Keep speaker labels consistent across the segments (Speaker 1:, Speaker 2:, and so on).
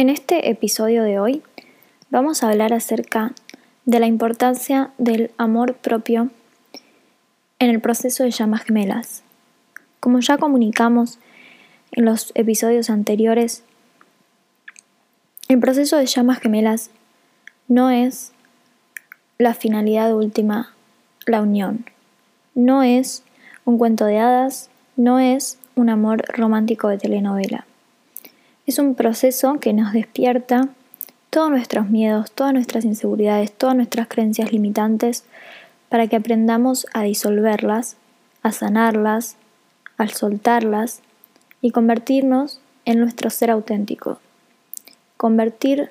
Speaker 1: En este episodio de hoy vamos a hablar acerca de la importancia del amor propio en el proceso de llamas gemelas. Como ya comunicamos en los episodios anteriores, el proceso de llamas gemelas no es la finalidad última, la unión. No es un cuento de hadas, no es un amor romántico de telenovela. Es un proceso que nos despierta todos nuestros miedos, todas nuestras inseguridades, todas nuestras creencias limitantes para que aprendamos a disolverlas, a sanarlas, a soltarlas y convertirnos en nuestro ser auténtico. Convertir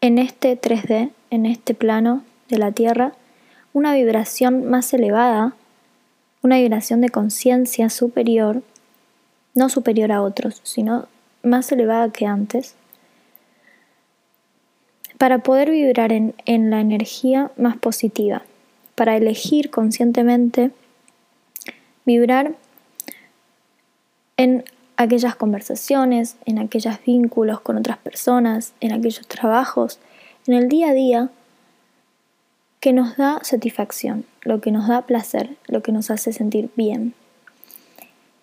Speaker 1: en este 3D, en este plano de la Tierra, una vibración más elevada, una vibración de conciencia superior, no superior a otros, sino más elevada que antes, para poder vibrar en, en la energía más positiva, para elegir conscientemente vibrar en aquellas conversaciones, en aquellos vínculos con otras personas, en aquellos trabajos, en el día a día que nos da satisfacción, lo que nos da placer, lo que nos hace sentir bien.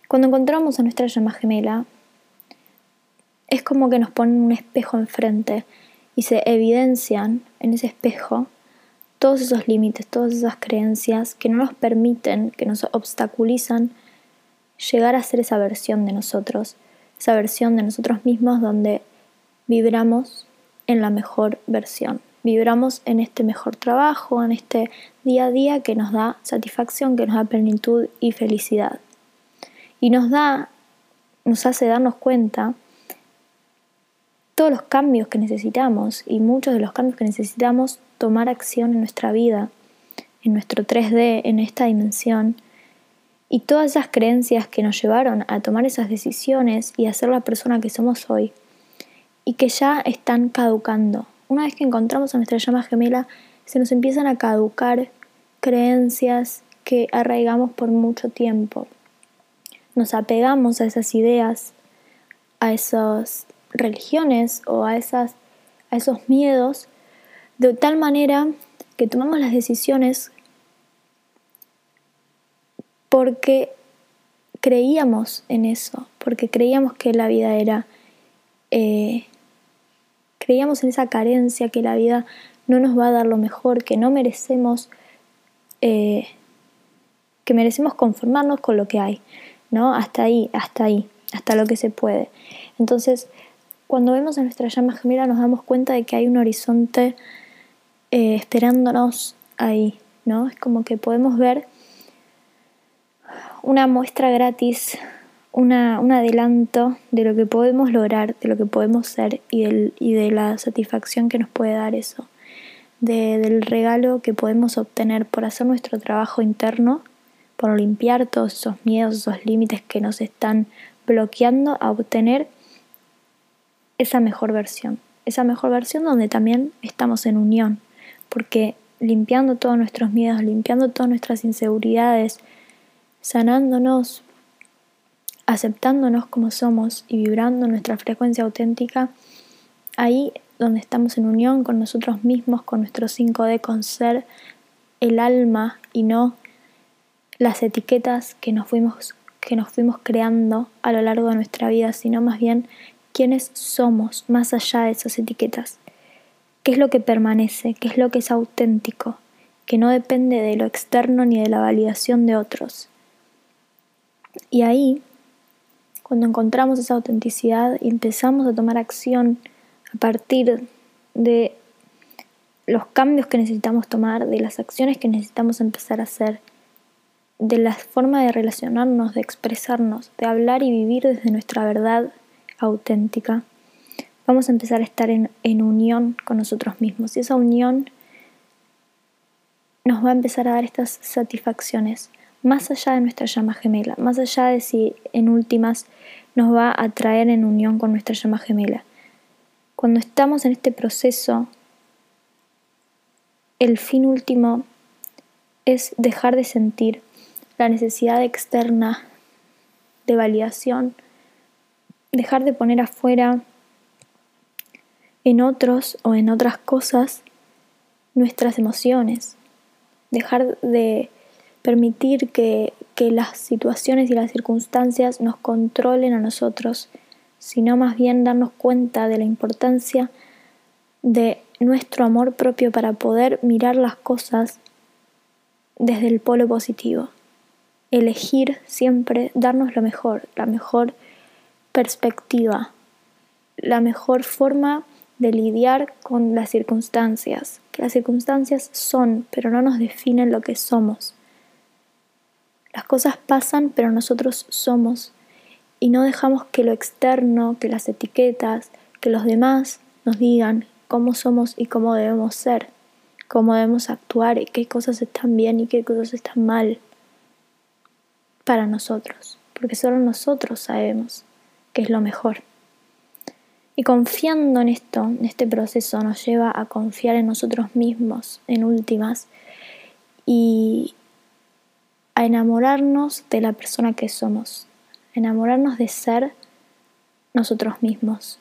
Speaker 1: Cuando encontramos a nuestra llama gemela, es como que nos ponen un espejo enfrente y se evidencian en ese espejo todos esos límites, todas esas creencias que no nos permiten, que nos obstaculizan llegar a ser esa versión de nosotros, esa versión de nosotros mismos donde vibramos en la mejor versión, vibramos en este mejor trabajo, en este día a día que nos da satisfacción, que nos da plenitud y felicidad. Y nos da, nos hace darnos cuenta todos los cambios que necesitamos y muchos de los cambios que necesitamos tomar acción en nuestra vida, en nuestro 3D, en esta dimensión, y todas esas creencias que nos llevaron a tomar esas decisiones y a ser la persona que somos hoy, y que ya están caducando. Una vez que encontramos a nuestra llama gemela, se nos empiezan a caducar creencias que arraigamos por mucho tiempo. Nos apegamos a esas ideas, a esos religiones o a, esas, a esos miedos de tal manera que tomamos las decisiones porque creíamos en eso, porque creíamos que la vida era, eh, creíamos en esa carencia, que la vida no nos va a dar lo mejor, que no merecemos, eh, que merecemos conformarnos con lo que hay, ¿no? Hasta ahí, hasta ahí, hasta lo que se puede. Entonces, cuando vemos a nuestra llama gemela nos damos cuenta de que hay un horizonte eh, esperándonos ahí, ¿no? Es como que podemos ver una muestra gratis, una, un adelanto de lo que podemos lograr, de lo que podemos ser y, y de la satisfacción que nos puede dar eso, del regalo que podemos obtener por hacer nuestro trabajo interno, por limpiar todos esos miedos, esos límites que nos están bloqueando a obtener esa mejor versión, esa mejor versión donde también estamos en unión, porque limpiando todos nuestros miedos, limpiando todas nuestras inseguridades, sanándonos, aceptándonos como somos y vibrando nuestra frecuencia auténtica, ahí donde estamos en unión con nosotros mismos, con nuestro 5D, con ser el alma y no las etiquetas que nos fuimos que nos fuimos creando a lo largo de nuestra vida, sino más bien quiénes somos más allá de esas etiquetas. ¿Qué es lo que permanece? ¿Qué es lo que es auténtico? Que no depende de lo externo ni de la validación de otros. Y ahí, cuando encontramos esa autenticidad y empezamos a tomar acción a partir de los cambios que necesitamos tomar, de las acciones que necesitamos empezar a hacer, de la forma de relacionarnos, de expresarnos, de hablar y vivir desde nuestra verdad auténtica, vamos a empezar a estar en, unión con nosotros mismos. Y esa unión nos va a empezar a dar estas satisfacciones, más allá de nuestra llama gemela, más allá de si en últimas nos va a traer en unión con nuestra llama gemela. Cuando estamos en este proceso, el fin último es dejar de sentir la necesidad externa de validación, dejar de poner afuera en otros o en otras cosas nuestras emociones, dejar de permitir que, que las situaciones y las circunstancias nos controlen a nosotros, sino más bien darnos cuenta de la importancia de nuestro amor propio para poder mirar las cosas desde el polo positivo. Elegir siempre darnos lo mejor, la mejor perspectiva, la mejor forma de lidiar con las circunstancias, que las circunstancias son, pero no nos definen lo que somos. Las cosas pasan, pero nosotros somos, y no dejamos que lo externo, que las etiquetas, que los demás nos digan cómo somos y cómo debemos ser, cómo debemos actuar y qué cosas están bien y qué cosas están mal para nosotros, porque solo nosotros sabemos qué es lo mejor. Y confiando en esto, en este proceso, nos lleva a confiar en nosotros mismos, en últimas, y a enamorarnos de la persona que somos, enamorarnos de ser nosotros mismos.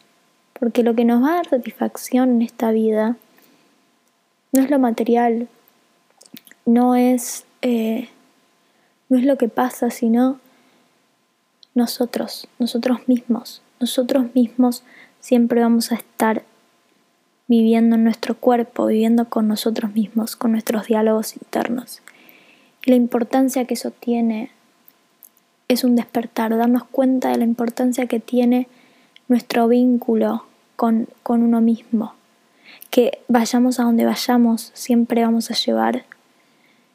Speaker 1: Porque lo que nos va a dar satisfacción en esta vida no es lo material, no es, eh, no es lo que pasa, sino nosotros, nosotros mismos. Nosotros mismos siempre vamos a estar viviendo en nuestro cuerpo, viviendo con nosotros mismos, con nuestros diálogos internos. Y la importancia que eso tiene es un despertar, darnos cuenta de la importancia que tiene nuestro vínculo con, con uno mismo. Que vayamos a donde vayamos, siempre vamos a llevar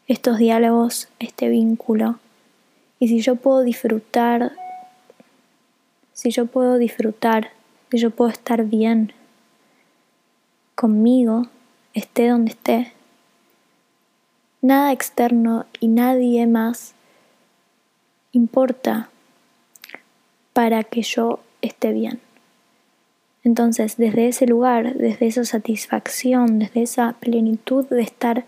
Speaker 1: estos diálogos, este vínculo. Y si yo puedo disfrutar, si yo puedo disfrutar, si yo puedo estar bien conmigo, esté donde esté, nada externo y nadie más importa para que yo esté bien. Entonces, desde ese lugar, desde esa satisfacción, desde esa plenitud de estar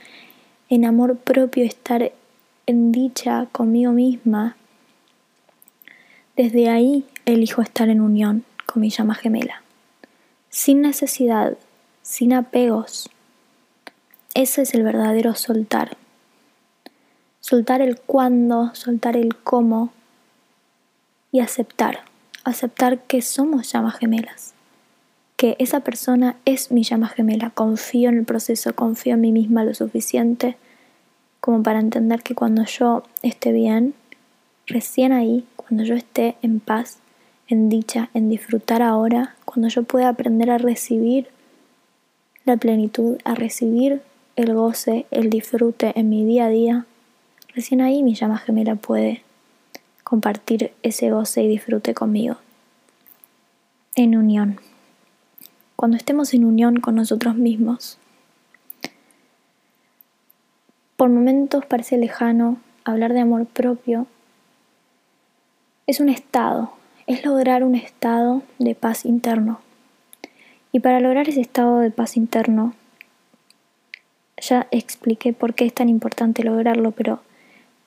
Speaker 1: en amor propio, estar en dicha conmigo misma, desde ahí elijo estar en unión con mi llama gemela, sin necesidad, sin apegos. Ese es el verdadero soltar. Soltar el cuándo, soltar el cómo y aceptar. Aceptar que somos llamas gemelas que esa persona es mi llama gemela, confío en el proceso, confío en mí misma lo suficiente como para entender que cuando yo esté bien, recién ahí, cuando yo esté en paz, en dicha, en disfrutar ahora, cuando yo pueda aprender a recibir la plenitud, a recibir el goce, el disfrute en mi día a día, recién ahí mi llama gemela puede compartir ese goce y disfrute conmigo. En unión cuando estemos en unión con nosotros mismos. Por momentos parece lejano hablar de amor propio. Es un estado, es lograr un estado de paz interno. Y para lograr ese estado de paz interno, ya expliqué por qué es tan importante lograrlo, pero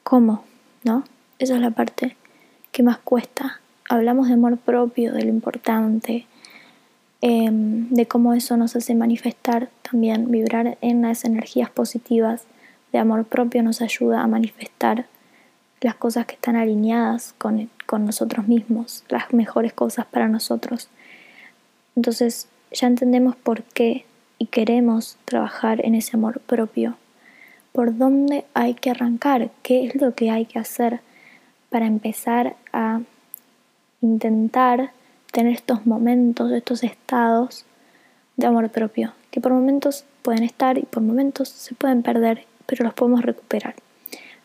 Speaker 1: ¿cómo? ¿No? Esa es la parte que más cuesta. Hablamos de amor propio, de lo importante, Em, de cómo eso nos hace manifestar también, vibrar en las energías positivas de amor propio nos ayuda a manifestar las cosas que están alineadas con, con nosotros mismos, las mejores cosas para nosotros. Entonces ya entendemos por qué y queremos trabajar en ese amor propio. ¿Por dónde hay que arrancar? ¿Qué es lo que hay que hacer para empezar a intentar tener estos momentos, estos estados de amor propio, que por momentos pueden estar y por momentos se pueden perder, pero los podemos recuperar,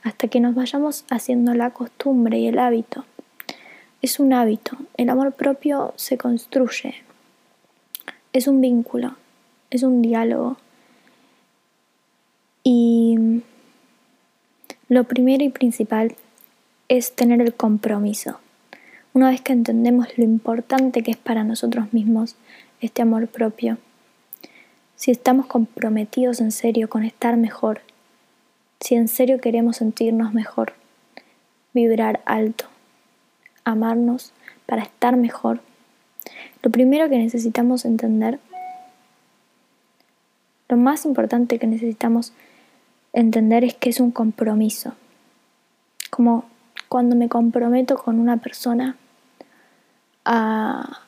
Speaker 1: hasta que nos vayamos haciendo la costumbre y el hábito. Es un hábito, el amor propio se construye, es un vínculo, es un diálogo. Y lo primero y principal es tener el compromiso. Una vez que entendemos lo importante que es para nosotros mismos este amor propio, si estamos comprometidos en serio con estar mejor, si en serio queremos sentirnos mejor, vibrar alto, amarnos para estar mejor, lo primero que necesitamos entender lo más importante que necesitamos entender es que es un compromiso. Como cuando me comprometo con una persona a,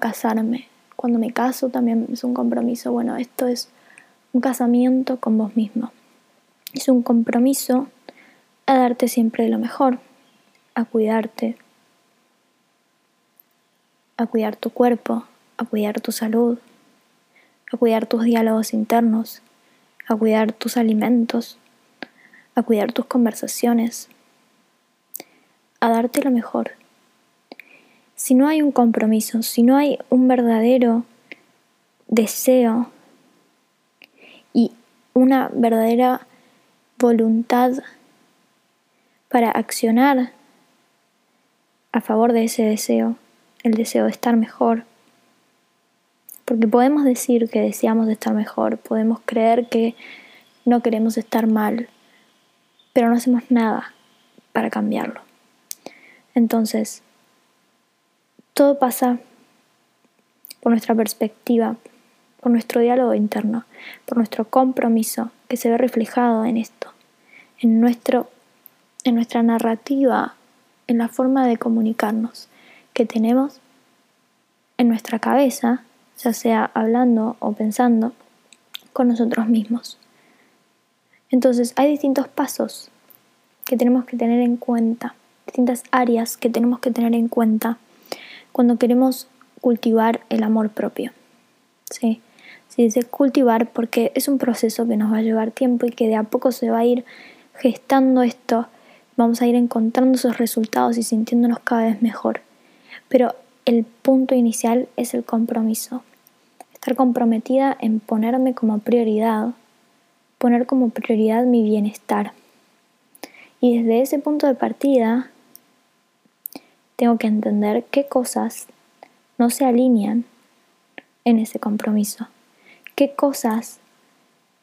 Speaker 1: casarme. Cuando me caso también es un compromiso. Bueno, esto es un casamiento con vos mismo. Es un compromiso a darte siempre lo mejor, a cuidarte, a cuidar tu cuerpo, a cuidar tu salud, a cuidar tus diálogos internos, a cuidar tus alimentos, a cuidar tus conversaciones, a darte lo mejor. Si no hay un compromiso, si no hay un verdadero deseo y una verdadera voluntad para accionar a favor de ese deseo, el deseo de estar mejor. Porque podemos decir que deseamos estar mejor, podemos creer que no queremos estar mal, pero no hacemos nada para cambiarlo. Entonces, todo pasa por nuestra perspectiva, por nuestro diálogo interno, por nuestro compromiso que se ve reflejado en esto, en, nuestro, en nuestra narrativa, en la forma de comunicarnos que tenemos en nuestra cabeza, ya sea hablando o pensando, con nosotros mismos. Entonces hay distintos pasos que tenemos que tener en cuenta, distintas áreas que tenemos que tener en cuenta cuando queremos cultivar el amor propio. ¿sí? Se dice cultivar porque es un proceso que nos va a llevar tiempo y que de a poco se va a ir gestando esto, vamos a ir encontrando esos resultados y sintiéndonos cada vez mejor. Pero el punto inicial es el compromiso. Estar comprometida en ponerme como prioridad, poner como prioridad mi bienestar. Y desde ese punto de partida, tengo que entender qué cosas no se alinean en ese compromiso. Qué cosas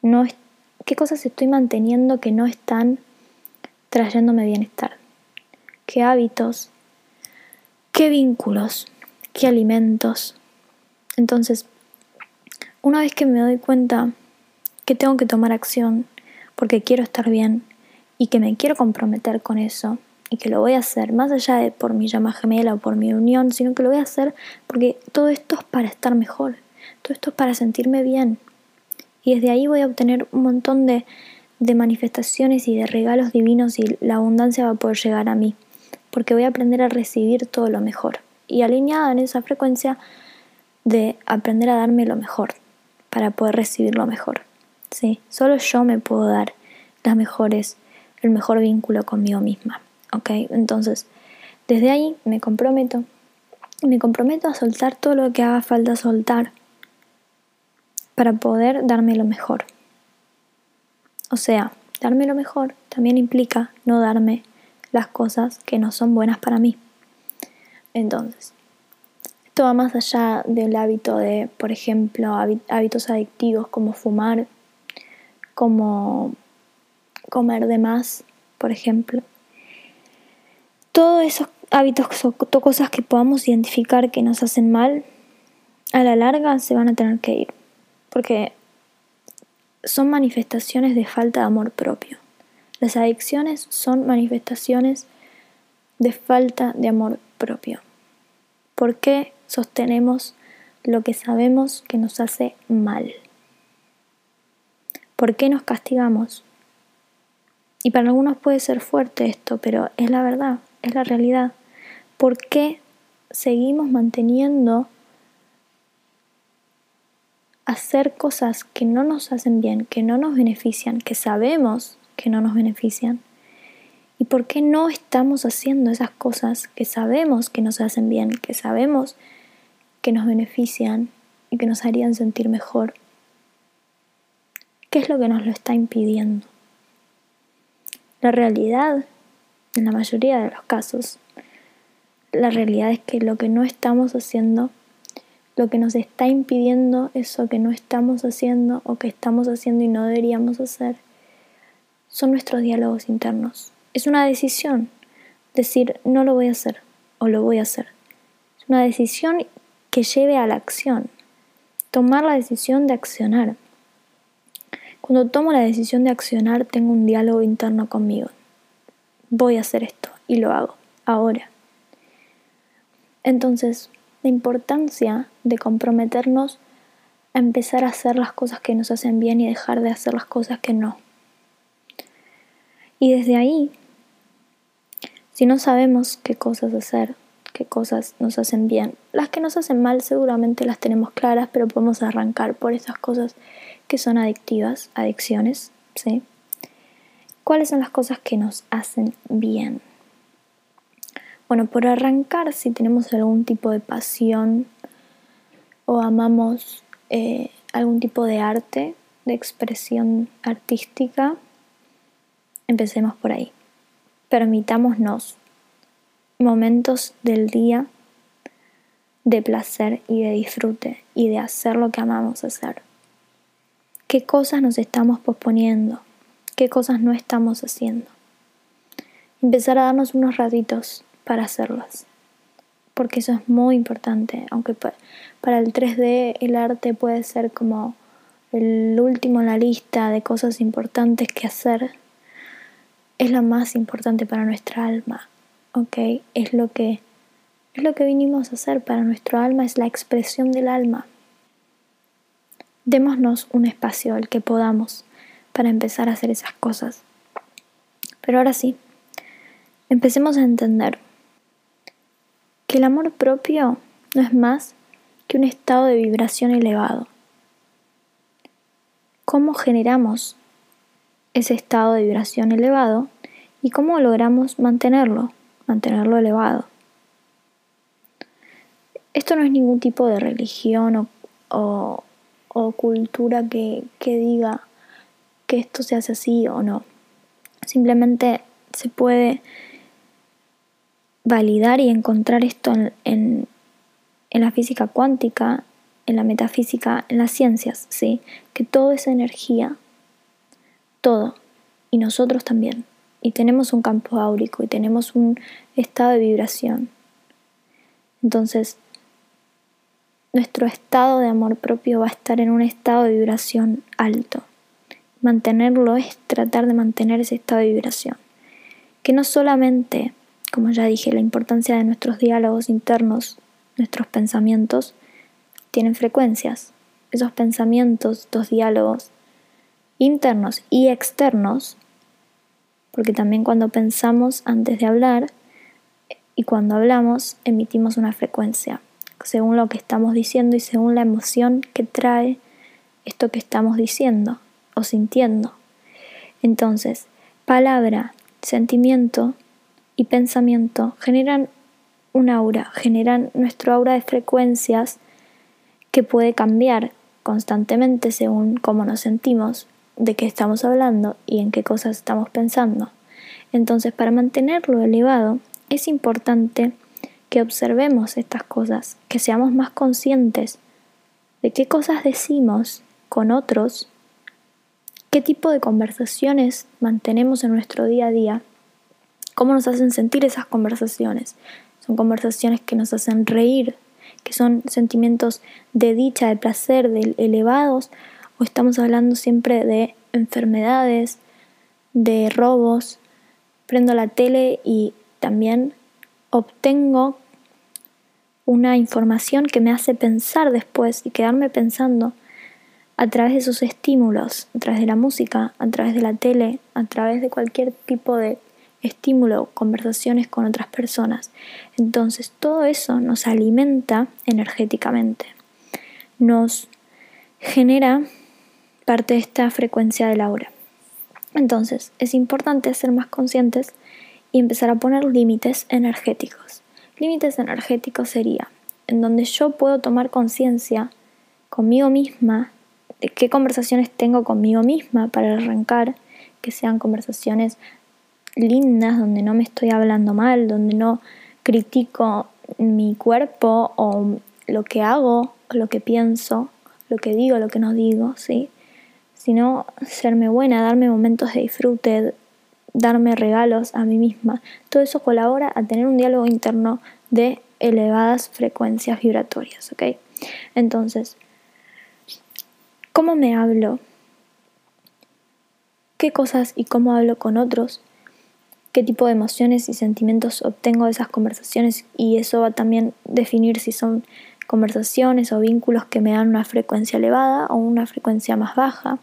Speaker 1: no qué cosas estoy manteniendo que no están trayéndome bienestar. Qué hábitos qué vínculos, qué alimentos. Entonces, una vez que me doy cuenta que tengo que tomar acción porque quiero estar bien y que me quiero comprometer con eso y que lo voy a hacer más allá de por mi llama gemela o por mi unión, sino que lo voy a hacer porque todo esto es para estar mejor, todo esto es para sentirme bien. Y desde ahí voy a obtener un montón de, de manifestaciones y de regalos divinos y la abundancia va a poder llegar a mí porque voy a aprender a recibir todo lo mejor. Y alineada en esa frecuencia de aprender a darme lo mejor para poder recibir lo mejor. ¿sí? Solo yo me puedo dar las mejores, el mejor vínculo conmigo misma. ¿Ok? Entonces, desde ahí me comprometo. Me comprometo a soltar todo lo que haga falta soltar para poder darme lo mejor. O sea, darme lo mejor también implica no darme las cosas que no son buenas para mí. Entonces, esto va más allá del hábito de, por ejemplo, hábitos adictivos como fumar, como comer de más, por ejemplo. Todos esos hábitos son cosas que podamos identificar que nos hacen mal, a la larga se van a tener que ir, porque son manifestaciones de falta de amor propio. Las adicciones son manifestaciones de falta de amor propio. ¿Por qué sostenemos lo que sabemos que nos hace mal? ¿Por qué nos castigamos? Y para algunos puede ser fuerte esto, pero es la verdad, es la realidad. ¿Por qué seguimos manteniendo hacer cosas que no nos hacen bien, que no nos benefician, que sabemos que no nos benefician? ¿Y por qué no estamos haciendo esas cosas que sabemos que nos hacen bien, que sabemos que nos benefician y que nos harían sentir mejor? ¿Qué es lo que nos lo está impidiendo? La realidad, en la mayoría de los casos, la realidad es que lo que no estamos haciendo, lo que nos está impidiendo eso que no estamos haciendo o que estamos haciendo y no deberíamos hacer, son nuestros diálogos internos. Es una decisión decir no lo voy a hacer o lo voy a hacer. Es una decisión que lleve a la acción. Tomar la decisión de accionar. Cuando tomo la decisión de accionar, tengo un diálogo interno conmigo. Voy a hacer esto y lo hago ahora. Entonces, la importancia de comprometernos a empezar a hacer las cosas que nos hacen bien y dejar de hacer las cosas que no. Y desde ahí, si no sabemos qué cosas hacer, qué cosas nos hacen bien, las que nos hacen mal seguramente las tenemos claras, pero podemos arrancar por esas cosas que son adictivas, adicciones, ¿sí? ¿Cuáles son las cosas que nos hacen bien? Bueno, por arrancar, si tenemos algún tipo de pasión o amamos eh, algún tipo de arte, de expresión artística, empecemos por ahí. Permitámonos momentos del día de placer y de disfrute y de hacer lo que amamos hacer. ¿Qué cosas nos estamos posponiendo? ¿Qué cosas no estamos haciendo? Empezar a darnos unos ratitos para hacerlas. Porque eso es muy importante, aunque para el 3D el arte puede ser como el último en la lista de cosas importantes que hacer, es lo más importante para nuestra alma, ¿ok? Es lo que, es lo que vinimos a hacer para nuestro alma, es la expresión del alma. Démonos un espacio el que podamos para empezar a hacer esas cosas. Pero ahora sí, empecemos a entender que el amor propio no es más que un estado de vibración elevado. ¿Cómo generamos ese estado de vibración elevado y cómo logramos mantenerlo, mantenerlo elevado? Esto no es ningún tipo de religión o, cultura que, diga que esto se hace así o no. Simplemente se puede validar y encontrar esto en, la física cuántica, en la metafísica, en las ciencias, ¿sí? Que todo es energía, todo, y nosotros también. Y tenemos un campo áurico y tenemos un estado de vibración. Entonces, nuestro estado de amor propio va a estar en un estado de vibración alto. Mantenerlo es tratar de mantener ese estado de vibración. Que no solamente como ya dije, la importancia de nuestros diálogos internos, nuestros pensamientos, tienen frecuencias. Esos pensamientos, estos diálogos internos y externos, porque también cuando pensamos antes de hablar y cuando hablamos emitimos una frecuencia, según lo que estamos diciendo y según la emoción que trae esto que estamos diciendo o sintiendo. Entonces, palabra, sentimiento, y pensamiento generan un aura, generan nuestro aura de frecuencias que puede cambiar constantemente según cómo nos sentimos, de qué estamos hablando y en qué cosas estamos pensando. Entonces, para mantenerlo elevado, es importante que observemos estas cosas, que seamos más conscientes de qué cosas decimos con otros, qué tipo de conversaciones mantenemos en nuestro día a día cómo nos hacen sentir esas conversaciones. Son conversaciones que nos hacen reír, que son sentimientos de dicha, de placer, de elevados, o estamos hablando siempre de enfermedades, de robos. Prendo la tele y también obtengo una información que me hace pensar después y quedarme pensando a través de esos estímulos, a través de la música, a través de la tele, a través de cualquier tipo de estímulo, conversaciones con otras personas. Entonces todo eso nos alimenta energéticamente, nos genera parte de esta frecuencia del aura. Entonces es importante ser más conscientes y empezar a poner límites energéticos. Límites energéticos sería en donde yo puedo tomar conciencia conmigo misma de qué conversaciones tengo conmigo misma para arrancar, que sean conversaciones lindas, donde no me estoy hablando mal, donde no critico mi cuerpo o lo que hago, lo que pienso, lo que digo, lo que no digo, ¿sí? Sino serme buena, darme momentos de disfrute, darme regalos a mí misma. Todo eso colabora a tener un diálogo interno de elevadas frecuencias vibratorias, ¿ok? Entonces, ¿cómo me hablo? qué cosas y cómo hablo con otros, qué tipo de emociones y sentimientos obtengo de esas conversaciones y eso va a también definir si son conversaciones o vínculos que me dan una frecuencia elevada o una frecuencia más baja.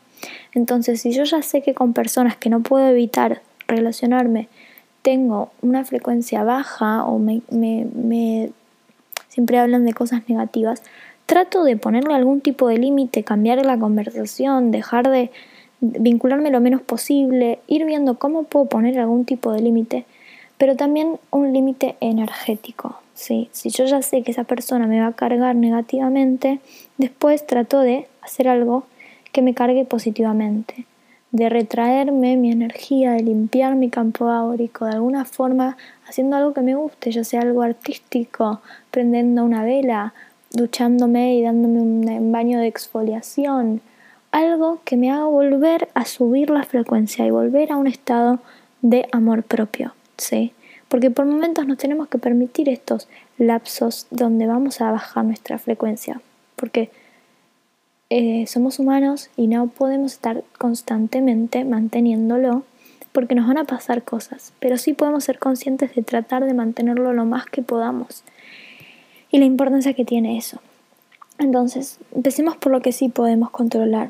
Speaker 1: Entonces, si yo ya sé que con personas que no puedo evitar relacionarme tengo una frecuencia baja o me, me siempre hablan de cosas negativas, trato de ponerle algún tipo de límite, cambiar la conversación, dejar de vincularme lo menos posible, ir viendo cómo puedo poner algún tipo de límite, pero también un límite energético. ¿sí? Si yo ya sé que esa persona me va a cargar negativamente, después trato de hacer algo que me cargue positivamente, de retraerme mi energía, de limpiar mi campo áurico, de alguna forma haciendo algo que me guste, ya sea algo artístico, prendiendo una vela, duchándome y dándome un baño de exfoliación, algo que me haga volver a subir la frecuencia y volver a un estado de amor propio, ¿sí? Porque por momentos nos tenemos que permitir estos lapsos donde vamos a bajar nuestra frecuencia, porque eh, somos humanos y no podemos estar constantemente manteniéndolo porque nos van a pasar cosas, pero sí podemos ser conscientes de tratar de mantenerlo lo más que podamos y la importancia que tiene eso. Entonces, empecemos por lo que sí podemos controlar.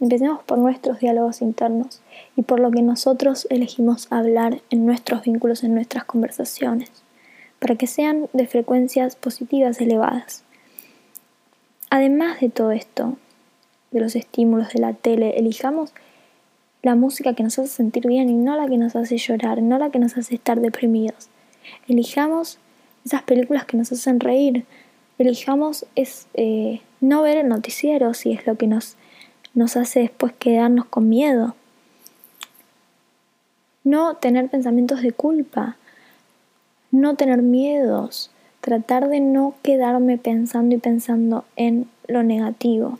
Speaker 1: Empecemos por nuestros diálogos internos y por lo que nosotros elegimos hablar en nuestros vínculos, en nuestras conversaciones, para que sean de frecuencias positivas elevadas. Además de todo esto, de los estímulos de la tele, elijamos la música que nos hace sentir bien y no la que nos hace llorar, no la que nos hace estar deprimidos. Elijamos esas películas que nos hacen reír. Elijamos es, eh, no ver el noticiero si es lo que nos, nos hace después quedarnos con miedo. No tener pensamientos de culpa. No tener miedos. Tratar de no quedarme pensando y pensando en lo negativo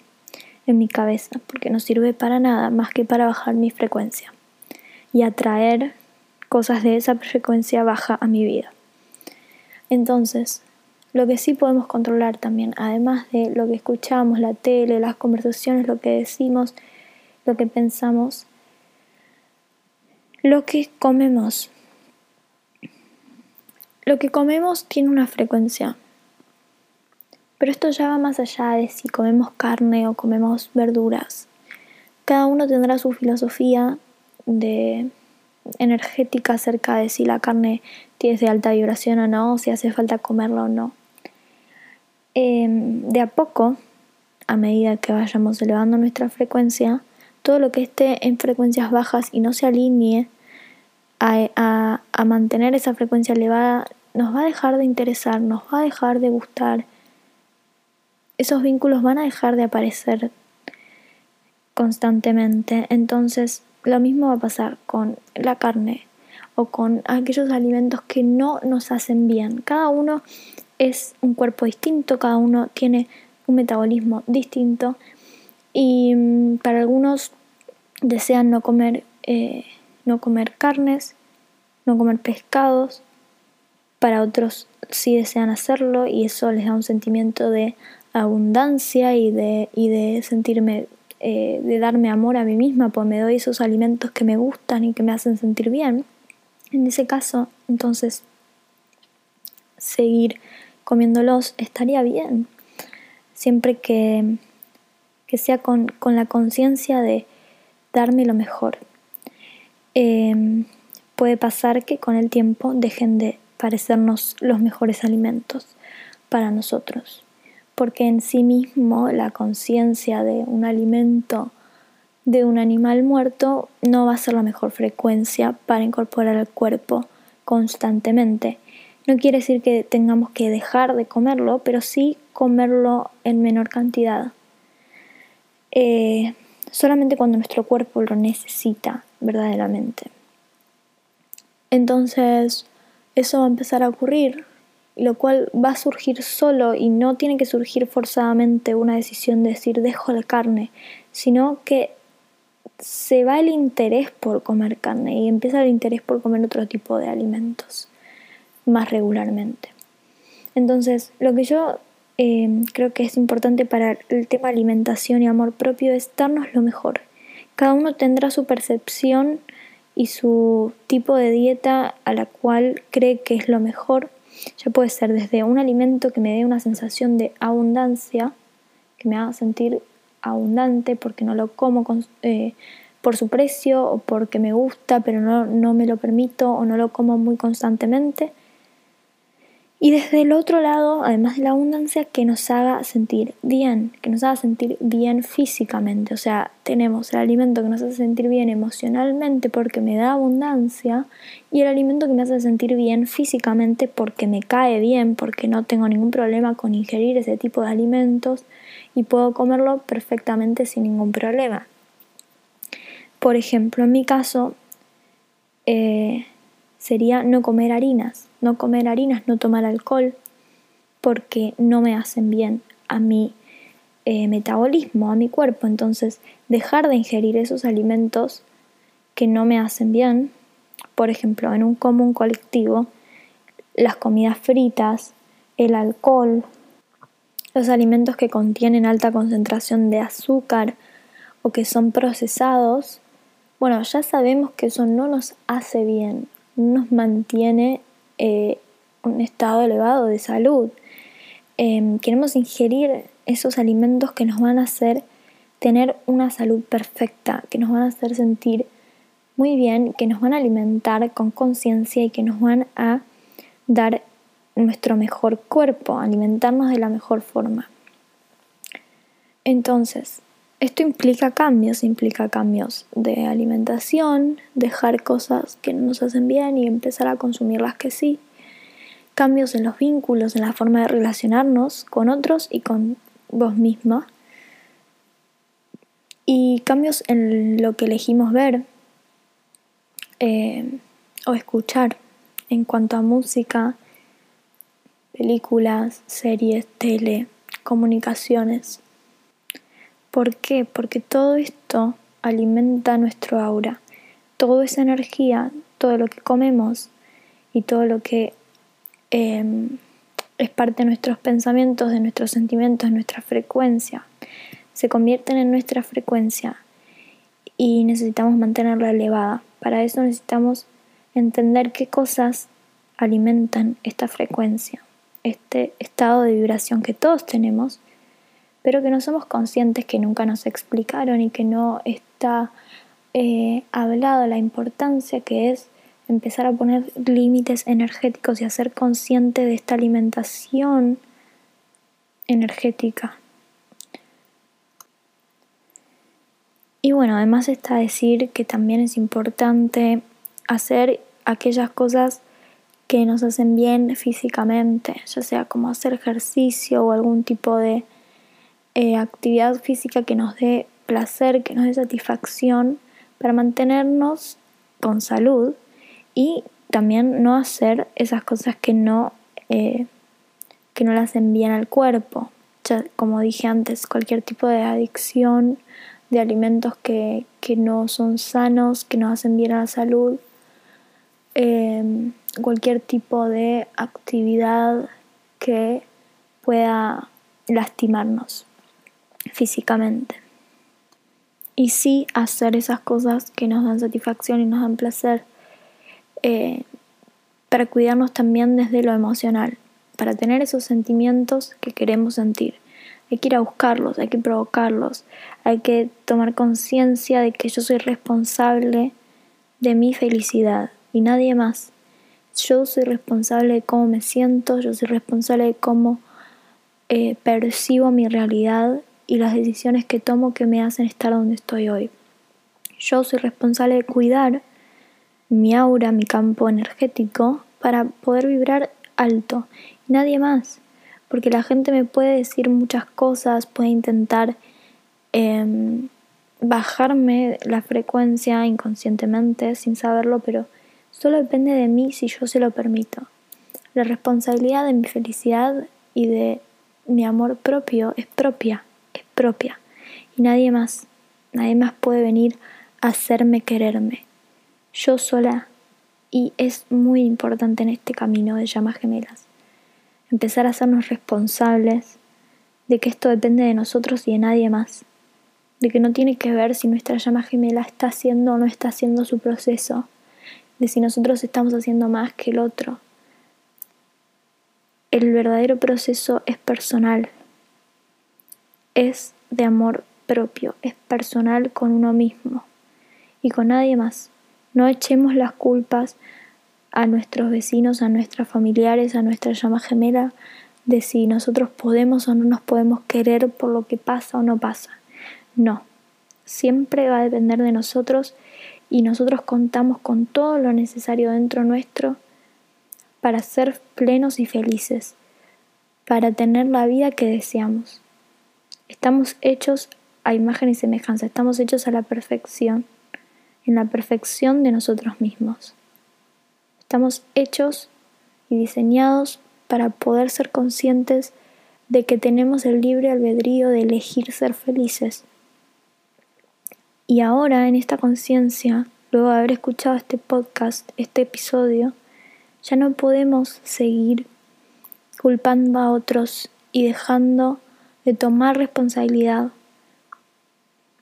Speaker 1: en mi cabeza, porque no sirve para nada más que para bajar mi frecuencia y atraer cosas de esa frecuencia baja a mi vida. Entonces, lo que sí podemos controlar también, además de lo que escuchamos, la tele, las conversaciones, lo que decimos, lo que pensamos, lo que comemos. Lo que comemos tiene una frecuencia, pero esto ya va más allá de si comemos carne o comemos verduras. Cada uno tendrá su filosofía de energética acerca de si la carne tiene de alta vibración o no, si hace falta comerla o no. Em, de a poco, a medida que vayamos elevando nuestra frecuencia, todo lo que esté en frecuencias bajas y no se alinee a, a mantener esa frecuencia elevada, nos va a dejar de interesar, nos va a dejar de gustar. Esos vínculos van a dejar de aparecer constantemente. Entonces, lo mismo va a pasar con la carne o con aquellos alimentos que no nos hacen bien. Cada uno es un cuerpo distinto, cada uno tiene un metabolismo distinto y mm, para algunos desean no comer, eh, no comer carnes, no comer pescados, para otros sí desean hacerlo y eso les da un sentimiento de abundancia y de, y de sentirme eh, de darme amor a mí misma, pues me doy esos alimentos que me gustan y que me hacen sentir bien. En ese caso, entonces, seguir comiéndolos estaría bien, siempre que, que sea con, con la conciencia de darme lo mejor. Em, puede pasar que con el tiempo dejen de parecernos los mejores alimentos para nosotros porque en sí mismo la conciencia de un alimento de un animal muerto no va a ser la mejor frecuencia para incorporar al cuerpo constantemente. No quiere decir que tengamos que dejar de comerlo, pero sí comerlo en menor cantidad. Eh, solamente cuando nuestro cuerpo lo necesita verdaderamente. Entonces, eso va a empezar a ocurrir lo cual va a surgir solo y no tiene que surgir forzadamente una decisión de decir dejo la carne, sino que se va el interés por comer carne y empieza el interés por comer otro tipo de alimentos más regularmente. Entonces, lo que yo eh, creo que es importante para el tema alimentación y amor propio es darnos lo mejor, Cada uno tendrá su percepción y su tipo de dieta a la cual cree que es lo mejor. Ya puede ser desde un alimento que me dé una sensación de abundancia, que me haga sentir abundante porque no lo como eh, por su precio o porque me gusta pero no, no me lo permito o no lo como muy constantemente y desde el otro lado, además de la abundancia, que nos haga sentir bien, que nos haga sentir bien físicamente. O sea, tenemos el alimento que nos hace sentir bien emocionalmente porque me da abundancia y el alimento que me hace sentir bien físicamente porque me cae bien, porque no tengo ningún problema con ingerir ese tipo de alimentos y puedo comerlo perfectamente sin ningún problema. Por ejemplo, en mi caso, eh, sería no comer harinas. No comer harinas, no tomar alcohol, porque no me hacen bien a mi eh, metabolismo, a mi cuerpo. Entonces, dejar de ingerir esos alimentos que no me hacen bien, por ejemplo, en un común colectivo, las comidas fritas, el alcohol, los alimentos que contienen alta concentración de azúcar o que son procesados, bueno, ya sabemos que eso no nos hace bien, nos mantiene eh, un estado elevado de salud. Em, queremos ingerir esos alimentos que nos van a hacer tener una salud perfecta, que nos van a hacer sentir muy bien, que nos van a alimentar con conciencia y que nos van a dar nuestro mejor cuerpo, alimentarnos de la mejor forma. Entonces, esto implica cambios, implica cambios de alimentación, dejar cosas que no nos hacen bien y empezar a consumir las que sí. Cambios en los vínculos, en la forma de relacionarnos con otros y con vos misma. Y cambios en lo que elegimos ver eh, o escuchar en cuanto a música, películas, series, tele, comunicaciones. ¿Por qué? Porque todo esto alimenta nuestro aura. Toda esa energía, todo lo que comemos y todo lo que em, es parte de nuestros pensamientos, de nuestros sentimientos, de nuestra frecuencia, se convierten en nuestra frecuencia y necesitamos mantenerla elevada. Para eso necesitamos entender qué cosas alimentan esta frecuencia, este estado de vibración que todos tenemos pero que no somos conscientes que nunca nos explicaron y que no está eh, hablado la importancia que es empezar a poner límites energéticos y hacer consciente de esta alimentación energética. Y bueno, además está decir que también es importante hacer aquellas cosas que nos hacen bien físicamente, ya sea como hacer ejercicio o algún tipo de eh, actividad física que nos dé placer, que nos dé satisfacción para mantenernos con salud y también no hacer esas cosas que no, eh, que no le hacen bien al cuerpo. Ya, como dije antes, cualquier tipo de adicción de alimentos que, no son sanos, que no hacen bien a la salud, em, cualquier tipo de actividad que pueda lastimarnos físicamente. Y sí hacer esas cosas que nos dan satisfacción y nos dan placer eh, para cuidarnos también desde lo emocional, para tener esos sentimientos que queremos sentir. Hay que ir a buscarlos, hay que provocarlos, hay que tomar conciencia de que yo soy responsable de mi felicidad y nadie más. Yo soy responsable de cómo me siento, yo soy responsable de cómo eh, percibo mi realidad y las decisiones que tomo que me hacen estar donde estoy hoy. Yo soy responsable de cuidar mi aura, mi campo energético, para poder vibrar alto. Y nadie más. Porque la gente me puede decir muchas cosas, puede intentar em, bajarme la frecuencia inconscientemente, sin saberlo, pero solo depende de mí si yo se lo permito. La responsabilidad de mi felicidad y de mi amor propio es propia propia y nadie más, nadie más puede venir a hacerme quererme. Yo sola y es muy importante en este camino de llamas gemelas. Empezar a hacernos responsables de que esto depende de nosotros y de nadie más. de que no tiene que ver si nuestra llama gemela está haciendo o no está haciendo su proceso, de si nosotros estamos haciendo más que el otro. El verdadero proceso es personal, es de amor propio, es personal con uno mismo y con nadie más. No echemos las culpas a nuestros vecinos, a nuestros familiares, a nuestra llama gemela, de si nosotros podemos o no nos podemos querer por lo que pasa o no pasa. No, siempre va a depender de nosotros y nosotros contamos con todo lo necesario dentro nuestro para ser plenos y felices, para tener la vida que deseamos. Estamos hechos a imagen y semejanza, estamos hechos a la perfección, en la perfección de nosotros mismos. Estamos hechos y diseñados para poder ser conscientes de que tenemos el libre albedrío de elegir ser felices. Y ahora en esta conciencia, luego de haber escuchado este podcast, este episodio, ya no podemos seguir culpando a otros y dejando de tomar responsabilidad,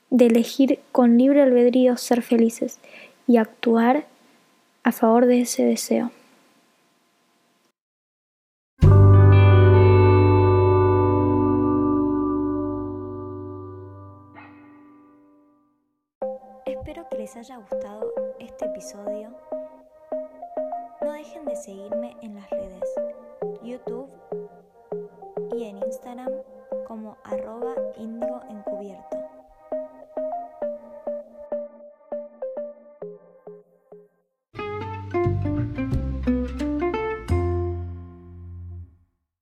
Speaker 1: de elegir con libre albedrío ser felices y actuar a favor de ese deseo. Les haya gustado este episodio. No dejen de seguirme en las redes YouTube y en Instagram como arroba encubierto.